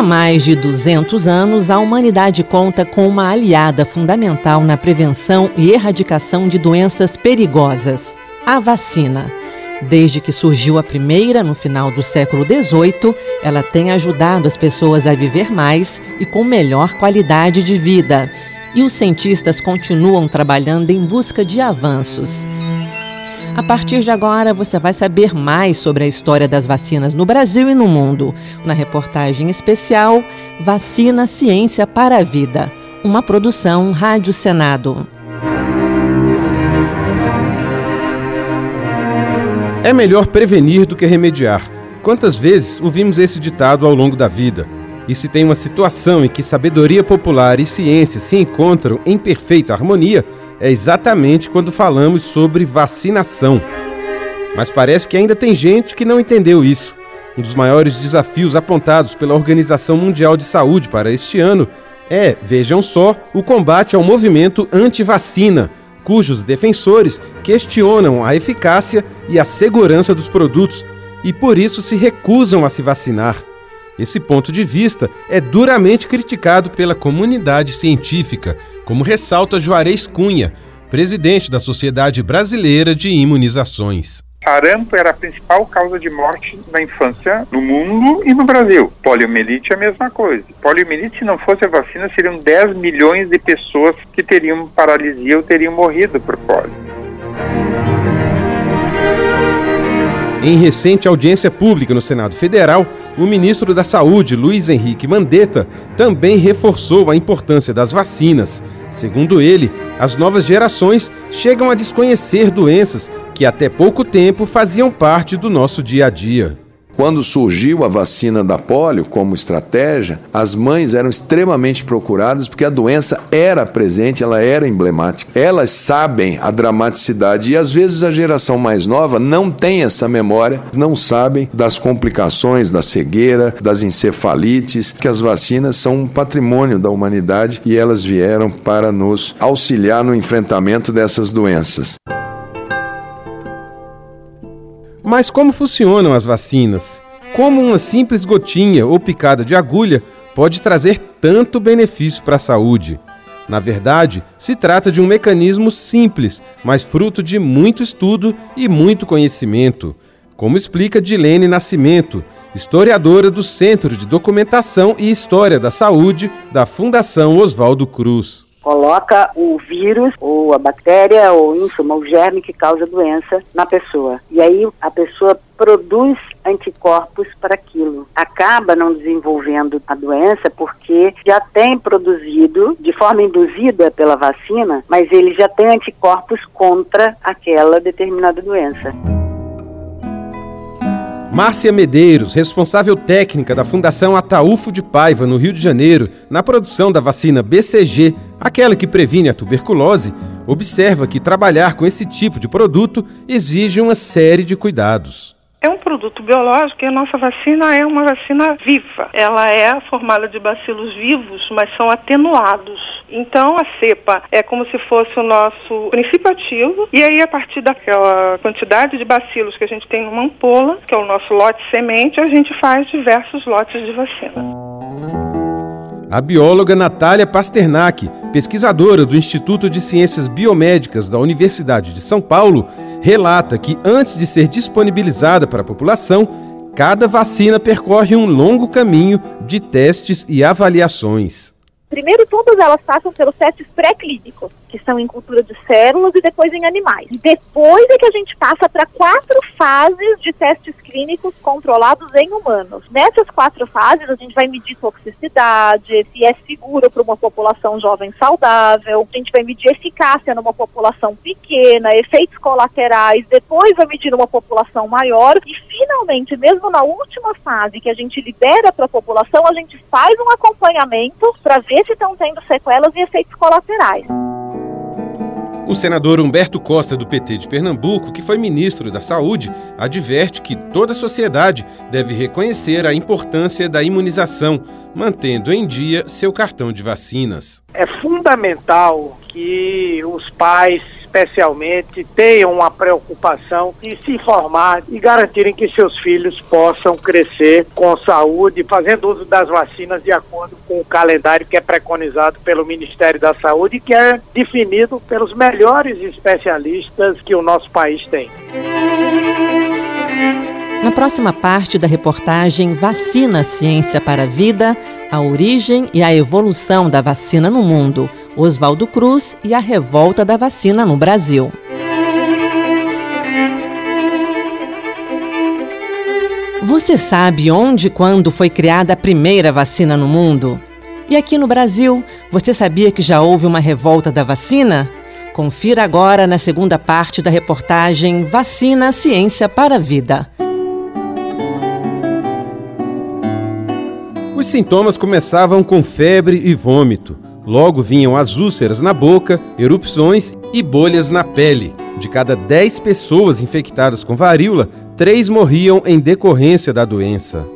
Há mais de 200 anos, a humanidade conta com uma aliada fundamental na prevenção e erradicação de doenças perigosas: a vacina. Desde que surgiu a primeira no final do século XVIII, ela tem ajudado as pessoas a viver mais e com melhor qualidade de vida. E os cientistas continuam trabalhando em busca de avanços. A partir de agora, você vai saber mais sobre a história das vacinas no Brasil e no mundo, na reportagem especial Vacina Ciência para a Vida, uma produção Rádio Senado. É melhor prevenir do que remediar. Quantas vezes ouvimos esse ditado ao longo da vida? E se tem uma situação em que sabedoria popular e ciência se encontram em perfeita harmonia, é exatamente quando falamos sobre vacinação. Mas parece que ainda tem gente que não entendeu isso. Um dos maiores desafios apontados pela Organização Mundial de Saúde para este ano é, vejam só, o combate ao movimento anti-vacina, cujos defensores questionam a eficácia e a segurança dos produtos e por isso se recusam a se vacinar. Esse ponto de vista é duramente criticado pela comunidade científica, como ressalta Juarez Cunha, presidente da Sociedade Brasileira de Imunizações. Sarampo era a principal causa de morte na infância no mundo e no Brasil. Poliomielite é a mesma coisa. Poliomielite, se não fosse a vacina, seriam 10 milhões de pessoas que teriam paralisia ou teriam morrido por polio. Em recente audiência pública no Senado Federal, o ministro da Saúde, Luiz Henrique Mandetta, também reforçou a importância das vacinas. Segundo ele, as novas gerações chegam a desconhecer doenças que até pouco tempo faziam parte do nosso dia a dia. Quando surgiu a vacina da polio como estratégia, as mães eram extremamente procuradas porque a doença era presente, ela era emblemática. Elas sabem a dramaticidade e às vezes a geração mais nova não tem essa memória, não sabem das complicações da cegueira, das encefalites, que as vacinas são um patrimônio da humanidade e elas vieram para nos auxiliar no enfrentamento dessas doenças. Mas como funcionam as vacinas? Como uma simples gotinha ou picada de agulha pode trazer tanto benefício para a saúde? Na verdade, se trata de um mecanismo simples, mas fruto de muito estudo e muito conhecimento, como explica Dilene Nascimento, historiadora do Centro de Documentação e História da Saúde da Fundação Oswaldo Cruz coloca o vírus ou a bactéria ou em suma o germe que causa doença na pessoa. E aí a pessoa produz anticorpos para aquilo. Acaba não desenvolvendo a doença porque já tem produzido de forma induzida pela vacina, mas ele já tem anticorpos contra aquela determinada doença. Márcia Medeiros, responsável técnica da Fundação Ataúfo de Paiva, no Rio de Janeiro, na produção da vacina BCG, aquela que previne a tuberculose, observa que trabalhar com esse tipo de produto exige uma série de cuidados. É um produto biológico e a nossa vacina é uma vacina viva. Ela é formada de bacilos vivos, mas são atenuados. Então a cepa é como se fosse o nosso princípio ativo e aí a partir daquela quantidade de bacilos que a gente tem numa ampola, que é o nosso lote semente, a gente faz diversos lotes de vacina. A bióloga Natália Pasternak, pesquisadora do Instituto de Ciências Biomédicas da Universidade de São Paulo, relata que antes de ser disponibilizada para a população, cada vacina percorre um longo caminho de testes e avaliações. Primeiro, todas elas passam pelos testes pré-clínicos, que são em cultura de células e depois em animais. Depois é que a gente passa para quatro fases de testes clínicos controlados em humanos. Nessas quatro fases, a gente vai medir toxicidade, se é seguro para uma população jovem saudável, a gente vai medir eficácia numa população pequena, efeitos colaterais, depois vai medir numa população maior e, finalmente, mesmo na última fase que a gente libera para a população, a gente faz um acompanhamento para ver se estão tendo sequelas e efeitos colaterais. O senador Humberto Costa, do PT de Pernambuco, que foi ministro da Saúde, adverte que toda a sociedade deve reconhecer a importância da imunização, mantendo em dia seu cartão de vacinas. É fundamental que os pais especialmente, tenham uma preocupação em se informar e garantirem que seus filhos possam crescer com saúde, fazendo uso das vacinas de acordo com o calendário que é preconizado pelo Ministério da Saúde e que é definido pelos melhores especialistas que o nosso país tem. Na próxima parte da reportagem Vacina Ciência para a Vida, a origem e a evolução da vacina no mundo, Oswaldo Cruz e a revolta da vacina no Brasil. Você sabe onde e quando foi criada a primeira vacina no mundo? E aqui no Brasil, você sabia que já houve uma revolta da vacina? Confira agora na segunda parte da reportagem Vacina Ciência para a Vida. Os sintomas começavam com febre e vômito. Logo vinham as úlceras na boca, erupções e bolhas na pele. De cada 10 pessoas infectadas com varíola, 3 morriam em decorrência da doença.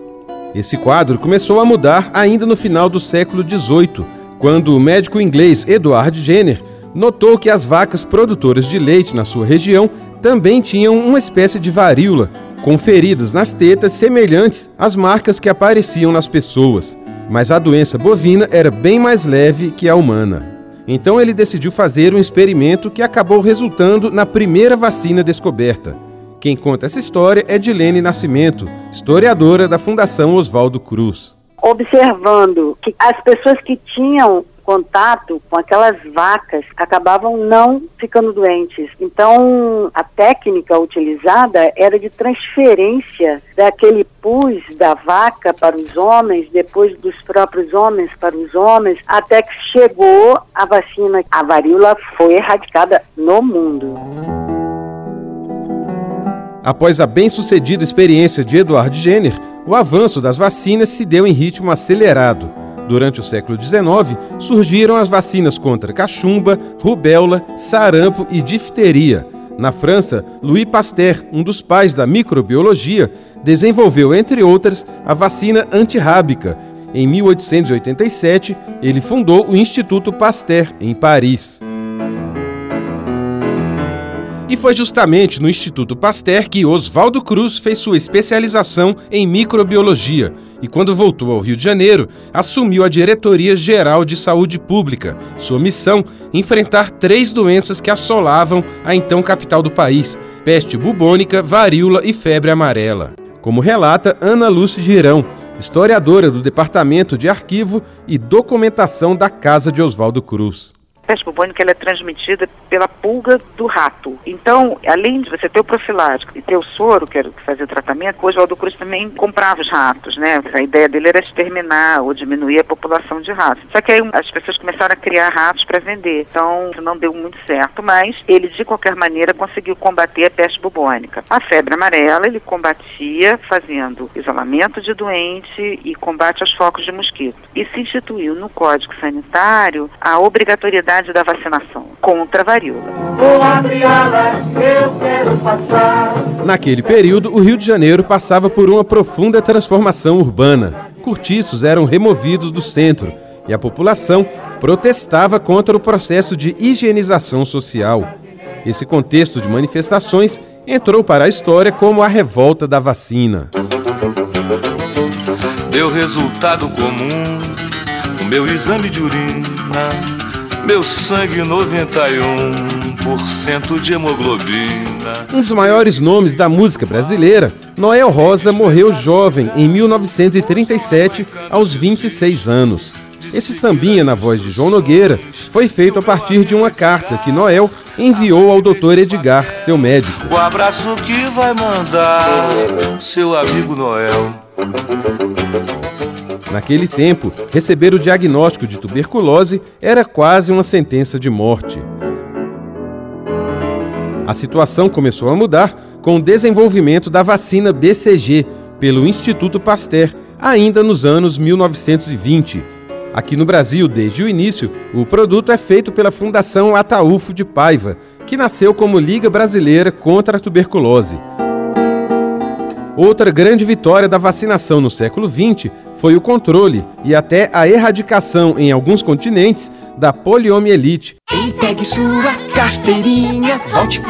Esse quadro começou a mudar ainda no final do século XVIII, quando o médico inglês Edward Jenner notou que as vacas produtoras de leite na sua região também tinham uma espécie de varíola, com feridas nas tetas semelhantes às marcas que apareciam nas pessoas. Mas a doença bovina era bem mais leve que a humana. Então ele decidiu fazer um experimento que acabou resultando na primeira vacina descoberta. Quem conta essa história é Dilene Nascimento, historiadora da Fundação Oswaldo Cruz. Observando que as pessoas que tinham contato com aquelas vacas acabavam não ficando doentes. Então, a técnica utilizada era de transferência daquele pus da vaca para os homens, depois dos próprios homens para os homens, até que chegou a vacina. A varíola foi erradicada no mundo. Após a bem-sucedida experiência de Edward Jenner, o avanço das vacinas se deu em ritmo acelerado. Durante o século XIX, surgiram as vacinas contra cachumba, rubéola, sarampo e difteria. Na França, Louis Pasteur, um dos pais da microbiologia, desenvolveu, entre outras, a vacina antirrábica. Em 1887, ele fundou o Instituto Pasteur, em Paris. E foi justamente no Instituto Pasteur que Oswaldo Cruz fez sua especialização em microbiologia e, quando voltou ao Rio de Janeiro, assumiu a Diretoria Geral de Saúde Pública. Sua missão: enfrentar três doenças que assolavam a então capital do país: peste bubônica, varíola e febre amarela. Como relata Ana Lúcia Girão, historiadora do Departamento de Arquivo e Documentação da Casa de Oswaldo Cruz peste bubônica ela é transmitida pela pulga do rato. Então, além de você ter o profilático e ter o soro, que era que fazia o tratamento, o Oswaldo Cruz também comprava os ratos, né? A ideia dele era exterminar ou diminuir a população de ratos. Só que aí as pessoas começaram a criar ratos para vender. Então, não deu muito certo, mas ele, de qualquer maneira, conseguiu combater a peste bubônica. A febre amarela, ele combatia fazendo isolamento de doente e combate aos focos de mosquito. E se instituiu no Código Sanitário a obrigatoriedade da vacinação contra a varíola. Naquele período, o Rio de Janeiro passava por uma profunda transformação urbana. Cortiços eram removidos do centro e a população protestava contra o processo de higienização social. Esse contexto de manifestações entrou para a história como a revolta da vacina. Deu resultado comum o meu exame de urina meu sangue 91% de hemoglobina. Um dos maiores nomes da música brasileira, Noel Rosa morreu jovem em 1937, aos 26 anos. Esse sambinha na voz de João Nogueira foi feito a partir de uma carta que Noel enviou ao Dr. Edgar, seu médico. O abraço que vai mandar seu amigo Noel. Naquele tempo, receber o diagnóstico de tuberculose era quase uma sentença de morte. A situação começou a mudar com o desenvolvimento da vacina BCG pelo Instituto Pasteur, ainda nos anos 1920. Aqui no Brasil, desde o início, o produto é feito pela Fundação Ataúfo de Paiva, que nasceu como Liga Brasileira contra a Tuberculose. Outra grande vitória da vacinação no século XX foi o controle e até a erradicação em alguns continentes da poliomielite.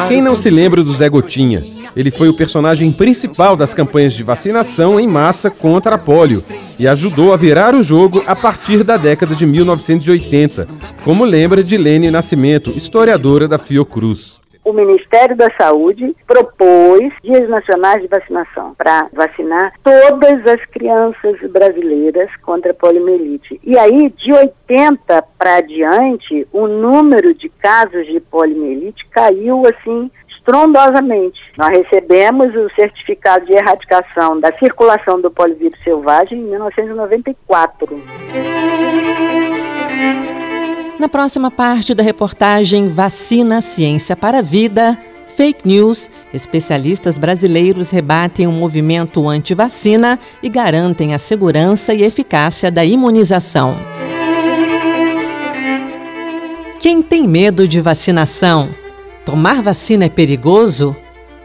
Quem não se lembra do Zé Gotinha? Ele foi o personagem principal das campanhas de vacinação em massa contra a polio e ajudou a virar o jogo a partir da década de 1980, como lembra Dilene Nascimento, historiadora da Fiocruz o Ministério da Saúde propôs dias nacionais de vacinação para vacinar todas as crianças brasileiras contra a poliomielite. E aí, de 80 para adiante, o número de casos de poliomielite caiu assim estrondosamente. Nós recebemos o certificado de erradicação da circulação do polivírus selvagem em 1994. Na próxima parte da reportagem Vacina Ciência para a Vida, Fake News, especialistas brasileiros rebatem o um movimento anti-vacina e garantem a segurança e eficácia da imunização. Quem tem medo de vacinação Tomar vacina é perigoso?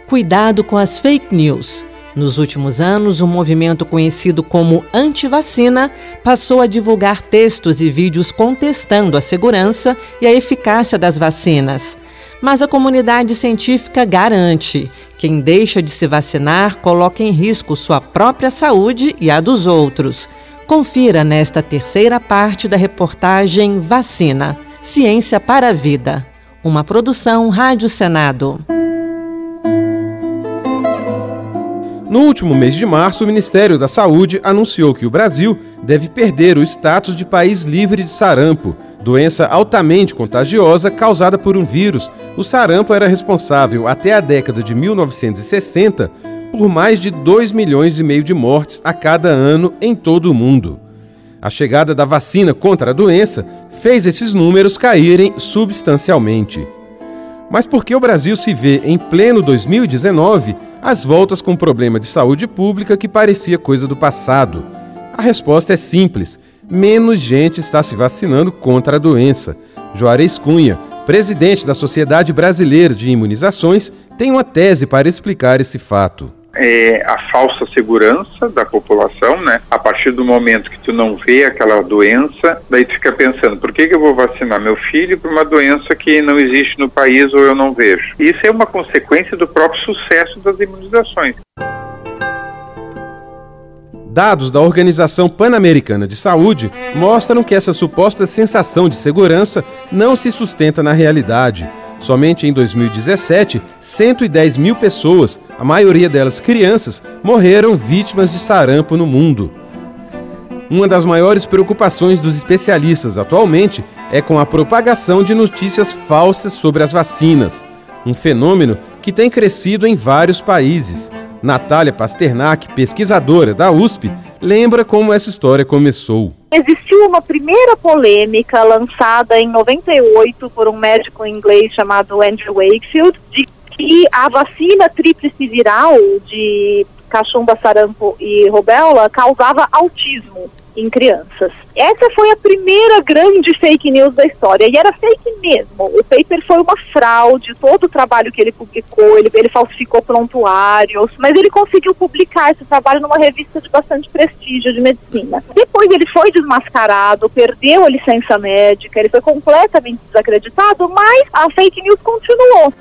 Cuidado com as fake news. Nos últimos anos, um movimento conhecido como anti-vacina passou a divulgar textos e vídeos contestando a segurança e a eficácia das vacinas. Mas a comunidade científica garante: quem deixa de se vacinar coloca em risco sua própria saúde e a dos outros. Confira nesta terceira parte da reportagem Vacina Ciência para a Vida. Uma produção Rádio Senado. No último mês de março, o Ministério da Saúde anunciou que o Brasil deve perder o status de país livre de sarampo, doença altamente contagiosa causada por um vírus. O sarampo era responsável até a década de 1960 por mais de 2 milhões e meio de mortes a cada ano em todo o mundo. A chegada da vacina contra a doença fez esses números caírem substancialmente. Mas por que o Brasil se vê em pleno 2019 às voltas com um problema de saúde pública que parecia coisa do passado? A resposta é simples: menos gente está se vacinando contra a doença. Juarez Cunha, presidente da Sociedade Brasileira de Imunizações, tem uma tese para explicar esse fato é, a falsa segurança da população, né? A partir do momento que tu não vê aquela doença, daí tu fica pensando, por que, que eu vou vacinar meu filho por uma doença que não existe no país ou eu não vejo? Isso é uma consequência do próprio sucesso das imunizações. Dados da Organização Pan-Americana de Saúde mostram que essa suposta sensação de segurança não se sustenta na realidade. Somente em 2017, 110 mil pessoas, a maioria delas crianças, morreram vítimas de sarampo no mundo. Uma das maiores preocupações dos especialistas atualmente é com a propagação de notícias falsas sobre as vacinas, um fenômeno que tem crescido em vários países. Natália Pasternak, pesquisadora da USP, lembra como essa história começou. Existiu uma primeira polêmica lançada em 98 por um médico inglês chamado Andrew Wakefield, de que a vacina tríplice viral de cachumba, sarampo e rubéola causava autismo em crianças. Essa foi a primeira grande fake news da história e era fake mesmo. O paper foi uma fraude, todo o trabalho que ele publicou, ele, ele falsificou prontuários, mas ele conseguiu publicar esse trabalho numa revista de bastante prestígio de medicina. Depois ele foi desmascarado, perdeu a licença médica, ele foi completamente desacreditado, mas a fake news continuou.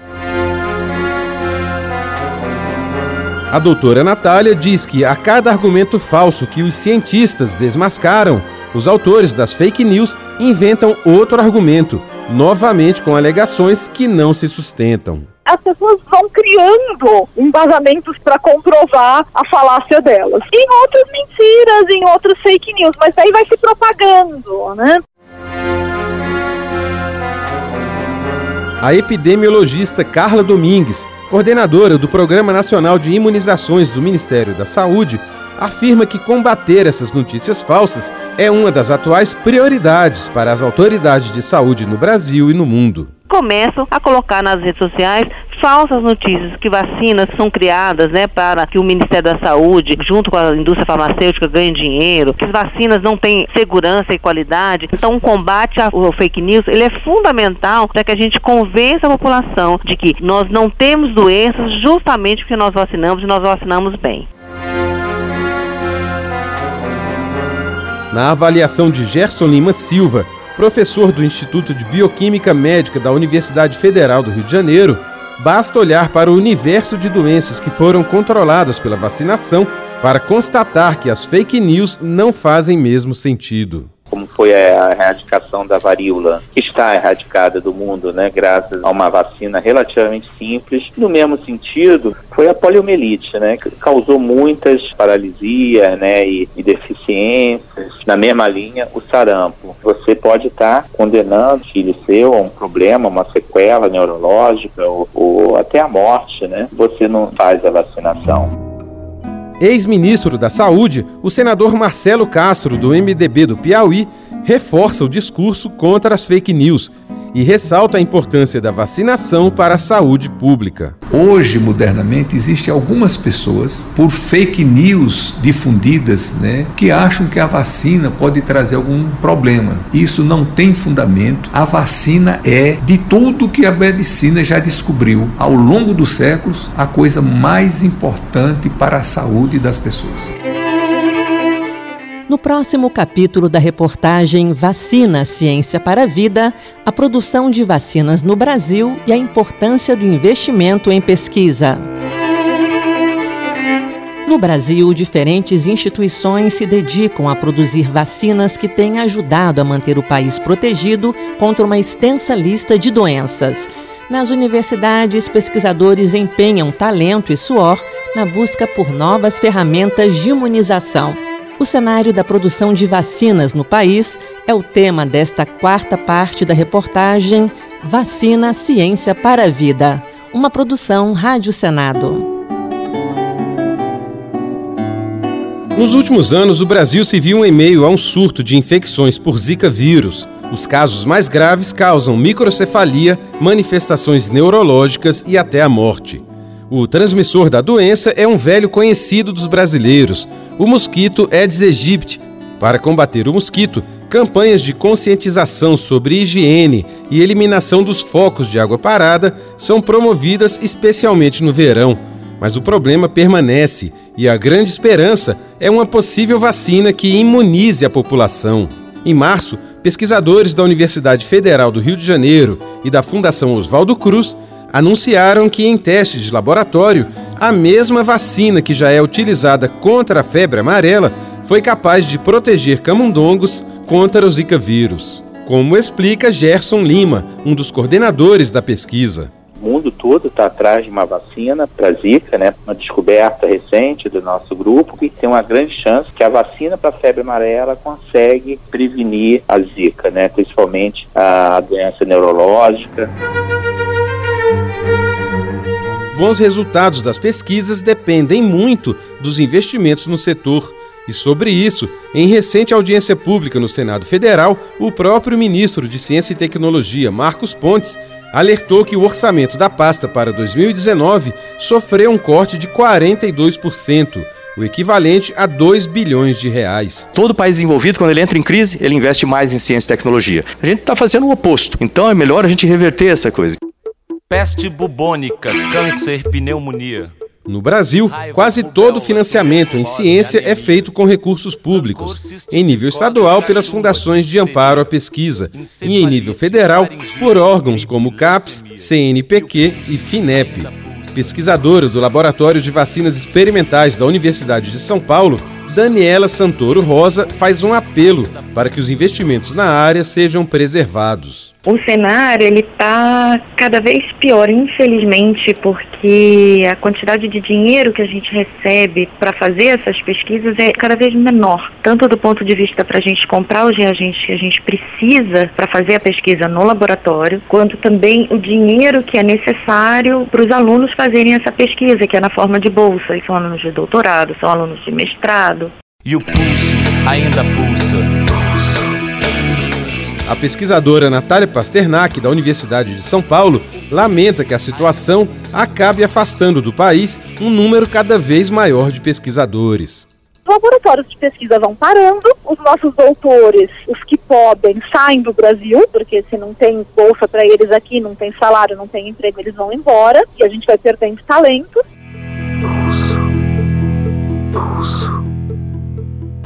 A doutora Natália diz que a cada argumento falso que os cientistas desmascaram, os autores das fake news inventam outro argumento, novamente com alegações que não se sustentam. As pessoas vão criando embasamentos para comprovar a falácia delas. Em outras mentiras, em outras fake news, mas aí vai se propagando, né? A epidemiologista Carla Domingues coordenadora do Programa Nacional de Imunizações do Ministério da Saúde, afirma que combater essas notícias falsas é uma das atuais prioridades para as autoridades de saúde no Brasil e no mundo começam a colocar nas redes sociais falsas notícias que vacinas são criadas, né, para que o Ministério da Saúde, junto com a indústria farmacêutica, ganhe dinheiro, que as vacinas não têm segurança e qualidade. Então, o combate ao fake news, ele é fundamental para que a gente convença a população de que nós não temos doenças justamente porque nós vacinamos e nós vacinamos bem. Na avaliação de Gerson Lima Silva, professor do Instituto de Bioquímica Médica da Universidade Federal do Rio de Janeiro, basta olhar para o universo de doenças que foram controladas pela vacinação para constatar que as fake news não fazem mesmo sentido como foi a erradicação da varíola, que está erradicada do mundo, né, graças a uma vacina relativamente simples. No mesmo sentido, foi a poliomielite, né, que causou muitas paralisias, né, e, e deficiências. Na mesma linha, o sarampo. Você pode estar condenando filho seu a um problema, uma sequela neurológica ou, ou até a morte, né? Você não faz a vacinação. Ex-ministro da Saúde, o senador Marcelo Castro, do MDB do Piauí, reforça o discurso contra as fake news e ressalta a importância da vacinação para a saúde pública. Hoje, modernamente, existem algumas pessoas, por fake news difundidas, né, que acham que a vacina pode trazer algum problema. Isso não tem fundamento. A vacina é, de tudo que a medicina já descobriu ao longo dos séculos, a coisa mais importante para a saúde das pessoas. No próximo capítulo da reportagem Vacina Ciência para a Vida, a produção de vacinas no Brasil e a importância do investimento em pesquisa. No Brasil, diferentes instituições se dedicam a produzir vacinas que têm ajudado a manter o país protegido contra uma extensa lista de doenças. Nas universidades, pesquisadores empenham talento e suor na busca por novas ferramentas de imunização. O cenário da produção de vacinas no país é o tema desta quarta parte da reportagem Vacina Ciência para a Vida, uma produção Rádio Senado. Nos últimos anos, o Brasil se viu em meio a um surto de infecções por Zika vírus. Os casos mais graves causam microcefalia, manifestações neurológicas e até a morte. O transmissor da doença é um velho conhecido dos brasileiros, o mosquito Aedes aegypti. Para combater o mosquito, campanhas de conscientização sobre higiene e eliminação dos focos de água parada são promovidas especialmente no verão. Mas o problema permanece e a grande esperança é uma possível vacina que imunize a população. Em março, pesquisadores da Universidade Federal do Rio de Janeiro e da Fundação Oswaldo Cruz anunciaram que, em testes de laboratório, a mesma vacina que já é utilizada contra a febre amarela foi capaz de proteger camundongos contra o Zika vírus. Como explica Gerson Lima, um dos coordenadores da pesquisa. O mundo todo está atrás de uma vacina para Zika, né? Uma descoberta recente do nosso grupo que tem uma grande chance que a vacina para febre amarela consegue prevenir a Zika, né? Principalmente a doença neurológica. Bons resultados das pesquisas dependem muito dos investimentos no setor. E sobre isso, em recente audiência pública no Senado Federal, o próprio ministro de Ciência e Tecnologia, Marcos Pontes, alertou que o orçamento da pasta para 2019 sofreu um corte de 42%, o equivalente a 2 bilhões de reais. Todo país desenvolvido, quando ele entra em crise, ele investe mais em ciência e tecnologia. A gente está fazendo o oposto. Então é melhor a gente reverter essa coisa. Peste bubônica, câncer, pneumonia. No Brasil, quase todo o financiamento em ciência é feito com recursos públicos, em nível estadual pelas fundações de amparo à pesquisa e em nível federal por órgãos como CAPES, CNPq e FINEP. Pesquisadora do Laboratório de Vacinas Experimentais da Universidade de São Paulo, Daniela Santoro Rosa faz um apelo para que os investimentos na área sejam preservados. O cenário ele está cada vez pior, infelizmente, porque a quantidade de dinheiro que a gente recebe para fazer essas pesquisas é cada vez menor, tanto do ponto de vista para a gente comprar os reagentes que a gente precisa para fazer a pesquisa no laboratório, quanto também o dinheiro que é necessário para os alunos fazerem essa pesquisa, que é na forma de bolsa. São alunos de doutorado, são alunos de mestrado. E o pulso ainda pulsa. A pesquisadora Natália Pasternak, da Universidade de São Paulo, lamenta que a situação acabe afastando do país um número cada vez maior de pesquisadores. Os laboratórios de pesquisa vão parando, os nossos doutores, os que podem, saem do Brasil, porque se não tem bolsa para eles aqui, não tem salário, não tem emprego, eles vão embora e a gente vai perdendo talentos. Pulso. Pulso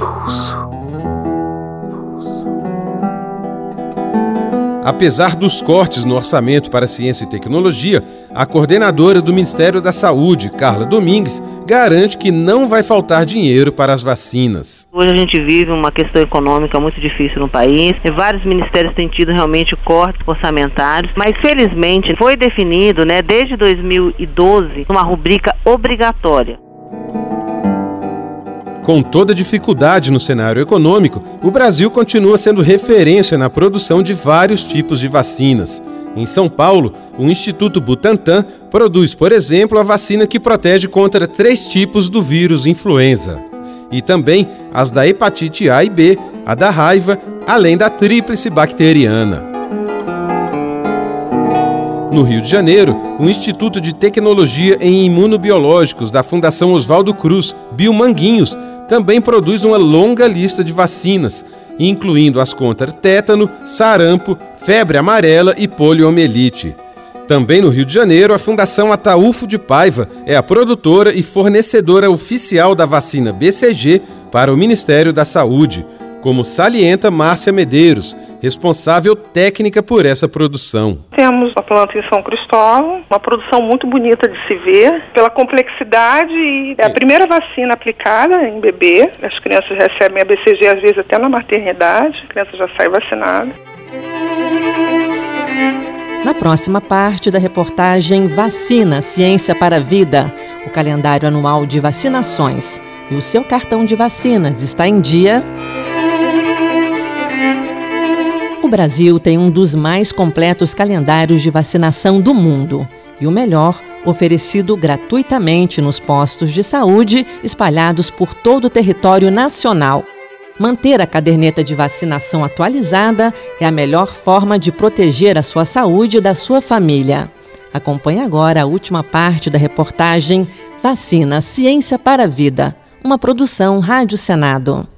pulso. Apesar dos cortes no orçamento para ciência e tecnologia, a coordenadora do Ministério da Saúde, Carla Domingues, garante que não vai faltar dinheiro para as vacinas. Hoje a gente vive uma questão econômica muito difícil no país. Vários ministérios têm tido realmente cortes orçamentários, mas felizmente foi definido, né, desde 2012, uma rubrica obrigatória. Com toda dificuldade no cenário econômico, o Brasil continua sendo referência na produção de vários tipos de vacinas. Em São Paulo, o Instituto Butantan produz, por exemplo, a vacina que protege contra três tipos do vírus influenza. E também as da hepatite A e B, a da raiva, além da tríplice bacteriana. No Rio de Janeiro, o Instituto de Tecnologia em Imunobiológicos da Fundação Oswaldo Cruz, Biomanguinhos, também produz uma longa lista de vacinas, incluindo as contra tétano, sarampo, febre amarela e poliomielite. Também no Rio de Janeiro, a Fundação Ataúfo de Paiva é a produtora e fornecedora oficial da vacina BCG para o Ministério da Saúde, como salienta Márcia Medeiros, responsável técnica por essa produção. Temos a planta em São Cristóvão, uma produção muito bonita de se ver, pela complexidade e é a primeira vacina aplicada em bebê. As crianças recebem a BCG às vezes até na maternidade, a criança já sai vacinada. Na próxima parte da reportagem Vacina Ciência para a Vida, o calendário anual de vacinações. E o seu cartão de vacinas está em dia? Brasil tem um dos mais completos calendários de vacinação do mundo e o melhor, oferecido gratuitamente nos postos de saúde espalhados por todo o território nacional. Manter a caderneta de vacinação atualizada é a melhor forma de proteger a sua saúde e da sua família. Acompanhe agora a última parte da reportagem Vacina Ciência para a Vida, uma produção Rádio Senado.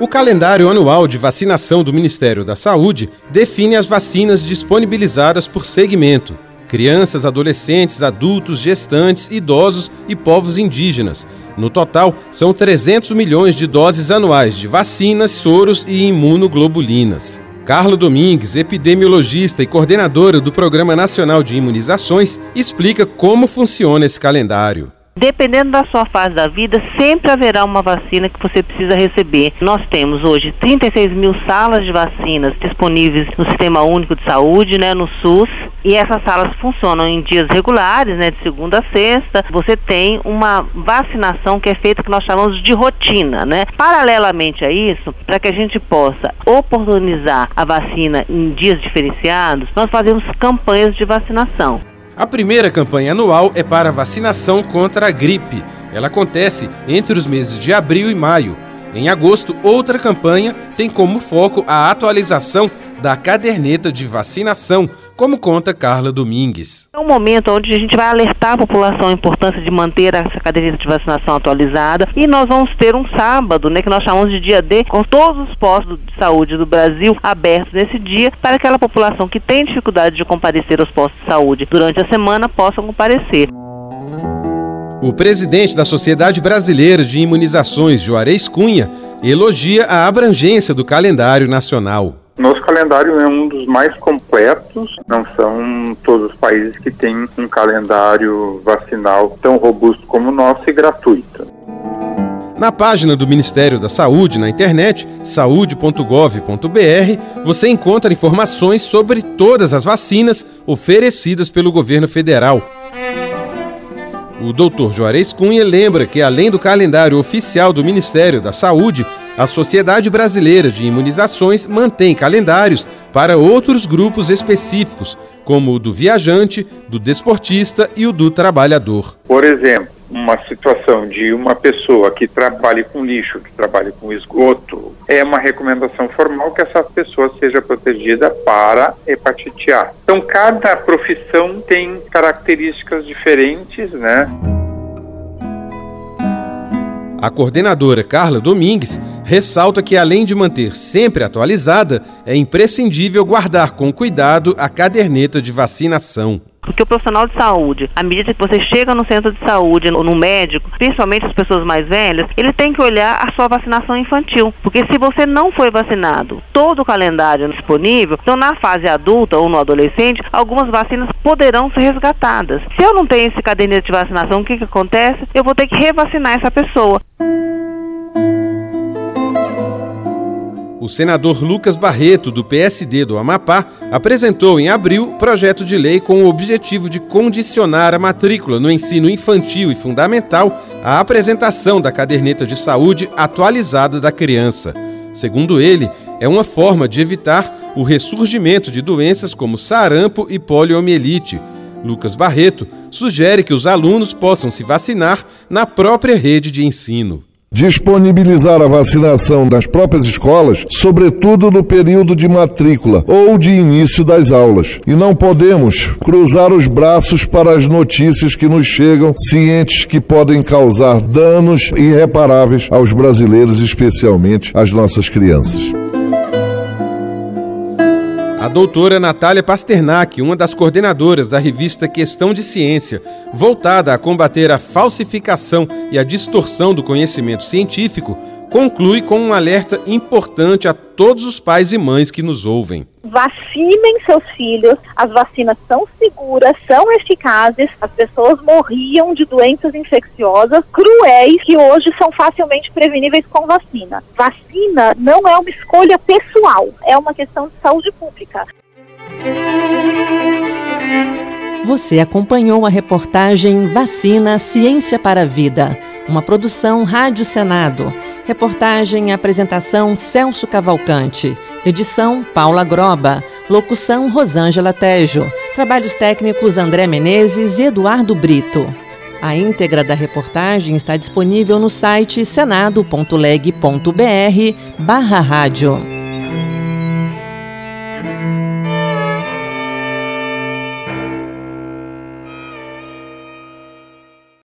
O calendário anual de vacinação do Ministério da Saúde define as vacinas disponibilizadas por segmento: crianças, adolescentes, adultos, gestantes, idosos e povos indígenas. No total, são 300 milhões de doses anuais de vacinas, soros e imunoglobulinas. Carla Domingues, epidemiologista e coordenadora do Programa Nacional de Imunizações, explica como funciona esse calendário. Dependendo da sua fase da vida, sempre haverá uma vacina que você precisa receber. Nós temos hoje 36 mil salas de vacinas disponíveis no Sistema Único de Saúde, né, no SUS, e essas salas funcionam em dias regulares, né, de segunda a sexta. Você tem uma vacinação que é feita que nós chamamos de rotina, né? Paralelamente a isso, para que a gente possa oportunizar a vacina em dias diferenciados, nós fazemos campanhas de vacinação. A primeira campanha anual é para vacinação contra a gripe. Ela acontece entre os meses de abril e maio. Em agosto, outra campanha tem como foco a atualização da caderneta de vacinação, como conta Carla Domingues. É um momento onde a gente vai alertar a população a importância de manter essa caderneta de vacinação atualizada e nós vamos ter um sábado, né, que nós chamamos de dia D, com todos os postos de saúde do Brasil abertos nesse dia para aquela população que tem dificuldade de comparecer aos postos de saúde durante a semana possa comparecer. O presidente da Sociedade Brasileira de Imunizações, Juarez Cunha, elogia a abrangência do calendário nacional. Nosso calendário é um dos mais completos, não são todos os países que têm um calendário vacinal tão robusto como o nosso e gratuito. Na página do Ministério da Saúde na internet, saude.gov.br, você encontra informações sobre todas as vacinas oferecidas pelo governo federal. O Dr. Juarez Cunha lembra que, além do calendário oficial do Ministério da Saúde, a Sociedade Brasileira de Imunizações mantém calendários para outros grupos específicos, como o do viajante, do desportista e o do trabalhador. Por exemplo, uma situação de uma pessoa que trabalhe com lixo, que trabalhe com esgoto, é uma recomendação formal que essa pessoa seja protegida para hepatite A. Então, cada profissão tem características diferentes, né? A coordenadora Carla Domingues ressalta que, além de manter sempre atualizada, é imprescindível guardar com cuidado a caderneta de vacinação. Porque o profissional de saúde, à medida que você chega no centro de saúde ou no médico, principalmente as pessoas mais velhas, ele tem que olhar a sua vacinação infantil. Porque se você não foi vacinado todo o calendário disponível, então na fase adulta ou no adolescente, algumas vacinas poderão ser resgatadas. Se eu não tenho esse caderneta de vacinação, o que, que acontece? Eu vou ter que revacinar essa pessoa. O senador Lucas Barreto, do PSD do Amapá, apresentou em abril projeto de lei com o objetivo de condicionar a matrícula no ensino infantil e fundamental à apresentação da caderneta de saúde atualizada da criança. Segundo ele, é uma forma de evitar o ressurgimento de doenças como sarampo e poliomielite. Lucas Barreto sugere que os alunos possam se vacinar na própria rede de ensino disponibilizar a vacinação das próprias escolas, sobretudo no período de matrícula ou de início das aulas. E não podemos cruzar os braços para as notícias que nos chegam, cientes que podem causar danos irreparáveis aos brasileiros, especialmente às nossas crianças. Doutora Natália Pasternak, uma das coordenadoras da revista Questão de Ciência, voltada a combater a falsificação e a distorção do conhecimento científico, conclui com um alerta importante a todos os pais e mães que nos ouvem. Vacinem seus filhos, as vacinas são seguras, são eficazes, as pessoas morriam de doenças infecciosas cruéis que hoje são facilmente preveníveis com vacina. Vacina não é uma escolha pessoal, é uma questão de saúde pública. Você acompanhou a reportagem Vacina Ciência para a Vida, uma produção Rádio Senado. Reportagem e apresentação Celso Cavalcante. Edição Paula Groba. Locução Rosângela Tejo. Trabalhos técnicos André Menezes e Eduardo Brito. A íntegra da reportagem está disponível no site senado.leg.br barra rádio.